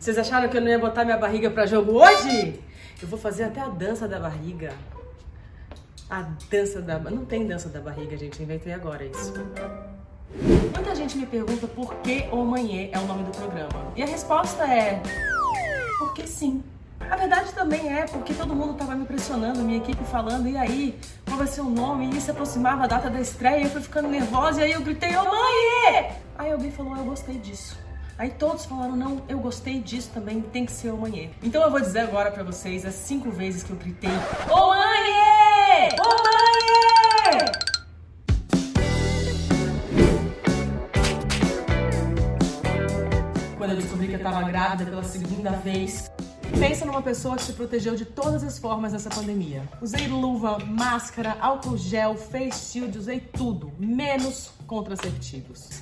Vocês acharam que eu não ia botar minha barriga pra jogo hoje? Eu vou fazer até a dança da barriga. A dança da... Não tem dança da barriga, gente. Inventei agora isso. Muita gente me pergunta por que O Manhê é o nome do programa. E a resposta é... Porque sim. A verdade também é porque todo mundo tava me pressionando, minha equipe falando, e aí, qual vai ser o nome? E se aproximava a data da estreia, eu fui ficando nervosa, e aí eu gritei, ô mãe! Aí alguém falou, eu gostei disso. Aí todos falaram, não, eu gostei disso também, tem que ser o manhê. Então eu vou dizer agora pra vocês as cinco vezes que eu gritei, ô manhê! Ô manhê! Quando eu descobri que eu tava grávida pela segunda vez, Pensa numa pessoa que se protegeu de todas as formas nessa pandemia. Usei luva, máscara, álcool gel, face shield, usei tudo, menos contraceptivos.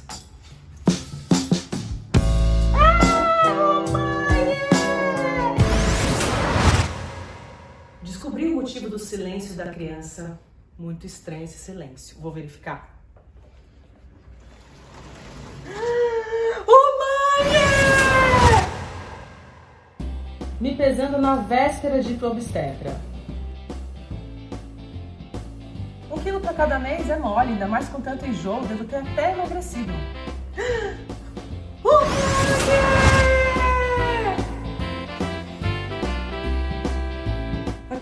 Do silêncio da criança. Muito estranho esse silêncio. Vou verificar. me pesando na véspera de tua obstetra. Um quilo para cada mês é mole, ainda mais com tanto enjoo, devo ter até emagrecido.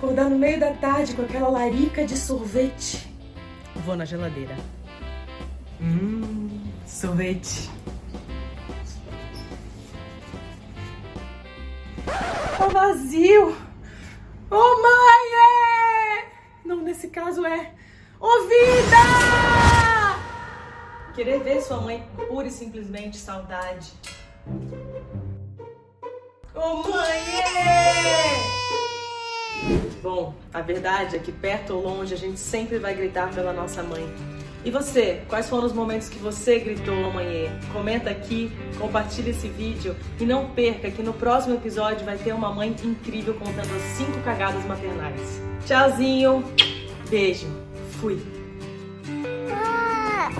Acordar no meio da tarde com aquela larica de sorvete. Vou na geladeira. Hum, sorvete. Tá vazio. Oh, mãe! É... Não, nesse caso é. Ô, vida! Querer ver sua mãe pura e simplesmente saudade. Ô, oh, mãe! É bom. A verdade é que perto ou longe a gente sempre vai gritar pela nossa mãe. E você, quais foram os momentos que você gritou amanhã? Comenta aqui, compartilha esse vídeo e não perca que no próximo episódio vai ter uma mãe incrível contando as 5 cagadas maternais. Tchauzinho, beijo, fui! Ah!